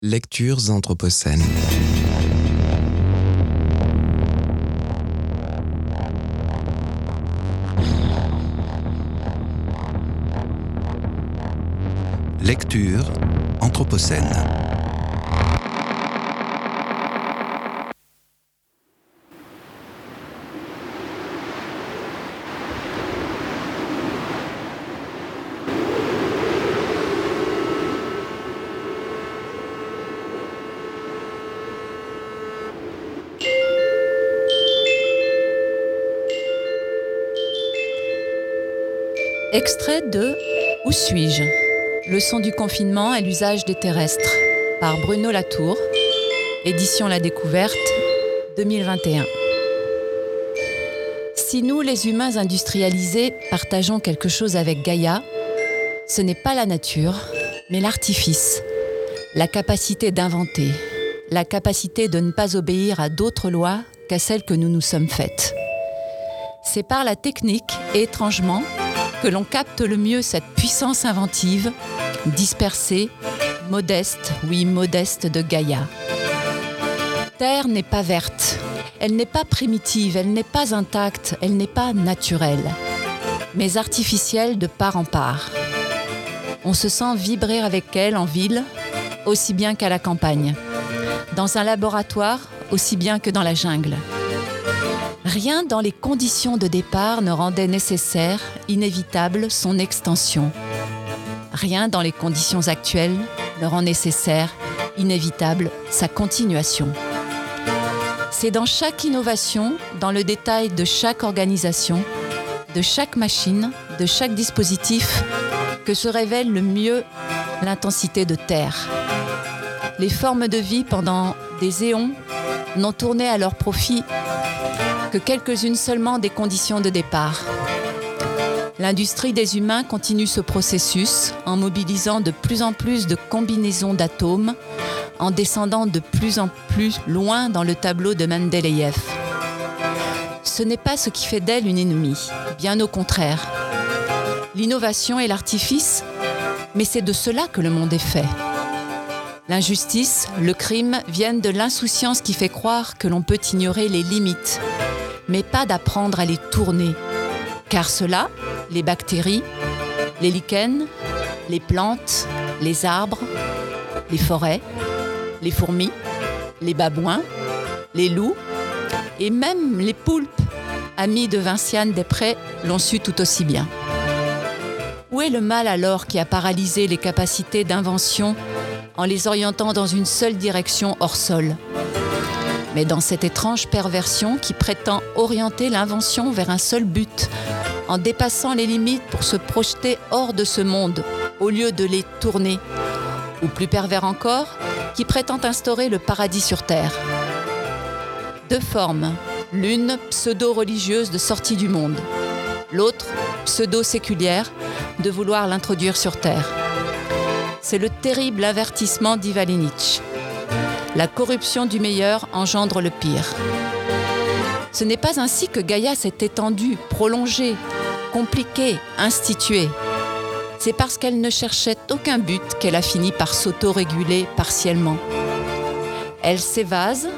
Lectures anthropocènes. Lecture anthropocène. Extrait de Où suis-je? Leçon du confinement et l'usage des terrestres par Bruno Latour, édition La Découverte 2021. Si nous, les humains industrialisés, partageons quelque chose avec Gaïa, ce n'est pas la nature, mais l'artifice, la capacité d'inventer, la capacité de ne pas obéir à d'autres lois qu'à celles que nous nous sommes faites. C'est par la technique, et étrangement, que l'on capte le mieux cette puissance inventive, dispersée, modeste, oui modeste de Gaïa. Terre n'est pas verte, elle n'est pas primitive, elle n'est pas intacte, elle n'est pas naturelle, mais artificielle de part en part. On se sent vibrer avec elle en ville, aussi bien qu'à la campagne, dans un laboratoire, aussi bien que dans la jungle. Rien dans les conditions de départ ne rendait nécessaire, inévitable, son extension. Rien dans les conditions actuelles ne rend nécessaire, inévitable, sa continuation. C'est dans chaque innovation, dans le détail de chaque organisation, de chaque machine, de chaque dispositif, que se révèle le mieux l'intensité de terre. Les formes de vie pendant des éons n'ont tourné à leur profit que quelques-unes seulement des conditions de départ. L'industrie des humains continue ce processus en mobilisant de plus en plus de combinaisons d'atomes, en descendant de plus en plus loin dans le tableau de Mendeleïev. Ce n'est pas ce qui fait d'elle une ennemie, bien au contraire. L'innovation et l'artifice, mais c'est de cela que le monde est fait. L'injustice, le crime viennent de l'insouciance qui fait croire que l'on peut ignorer les limites, mais pas d'apprendre à les tourner. Car cela, les bactéries, les lichens, les plantes, les arbres, les forêts, les fourmis, les babouins, les loups et même les poulpes, amis de Vinciane Després, l'ont su tout aussi bien. Où est le mal alors qui a paralysé les capacités d'invention en les orientant dans une seule direction hors sol? Mais dans cette étrange perversion qui prétend orienter l'invention vers un seul but, en dépassant les limites pour se projeter hors de ce monde, au lieu de les tourner, ou plus pervers encore, qui prétend instaurer le paradis sur Terre. Deux formes, l'une pseudo-religieuse de sortie du monde, l'autre pseudo-séculière de vouloir l'introduire sur Terre. C'est le terrible avertissement d'Ivalinitch. La corruption du meilleur engendre le pire. Ce n'est pas ainsi que Gaïa s'est étendue, prolongée, compliquée, instituée. C'est parce qu'elle ne cherchait aucun but qu'elle a fini par s'auto-réguler partiellement. Elle s'évase,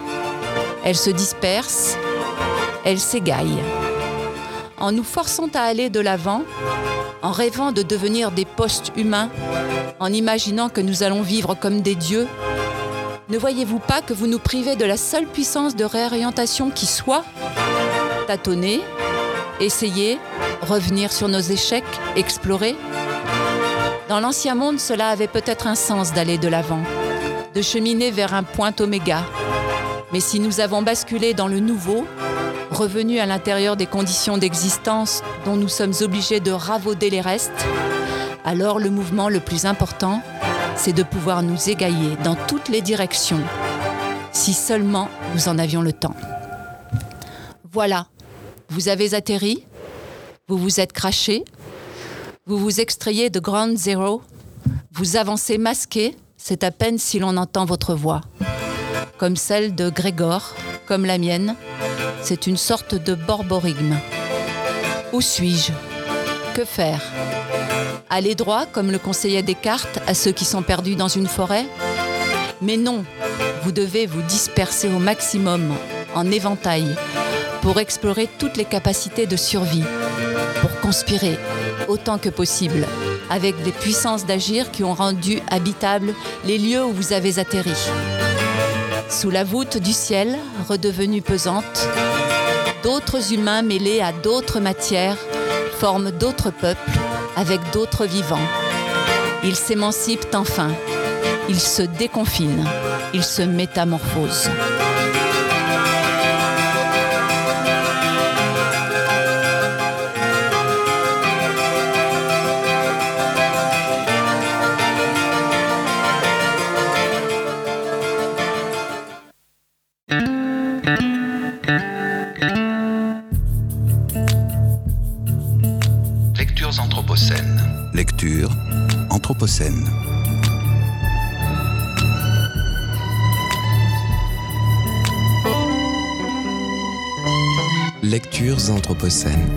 elle se disperse, elle s'égaille. En nous forçant à aller de l'avant, en rêvant de devenir des postes humains, en imaginant que nous allons vivre comme des dieux, ne voyez-vous pas que vous nous privez de la seule puissance de réorientation qui soit Tâtonner, essayer, revenir sur nos échecs, explorer? Dans l'ancien monde, cela avait peut-être un sens d'aller de l'avant, de cheminer vers un point oméga. Mais si nous avons basculé dans le nouveau, revenu à l'intérieur des conditions d'existence dont nous sommes obligés de ravauder les restes, alors le mouvement le plus important, c'est de pouvoir nous égailler dans toutes les directions, si seulement nous en avions le temps. Voilà, vous avez atterri, vous vous êtes craché, vous vous extrayez de Ground Zero, vous avancez masqué, c'est à peine si l'on entend votre voix. Comme celle de Grégor, comme la mienne, c'est une sorte de borborigme. Où suis-je? Que faire? Aller droit, comme le conseillait Descartes, à ceux qui sont perdus dans une forêt Mais non, vous devez vous disperser au maximum, en éventail, pour explorer toutes les capacités de survie, pour conspirer autant que possible avec des puissances d'agir qui ont rendu habitables les lieux où vous avez atterri. Sous la voûte du ciel, redevenue pesante, d'autres humains mêlés à d'autres matières forment d'autres peuples avec d'autres vivants. Ils s'émancipent enfin, ils se déconfinent, ils se métamorphosent. Lecture anthropocène. Lectures anthropocènes.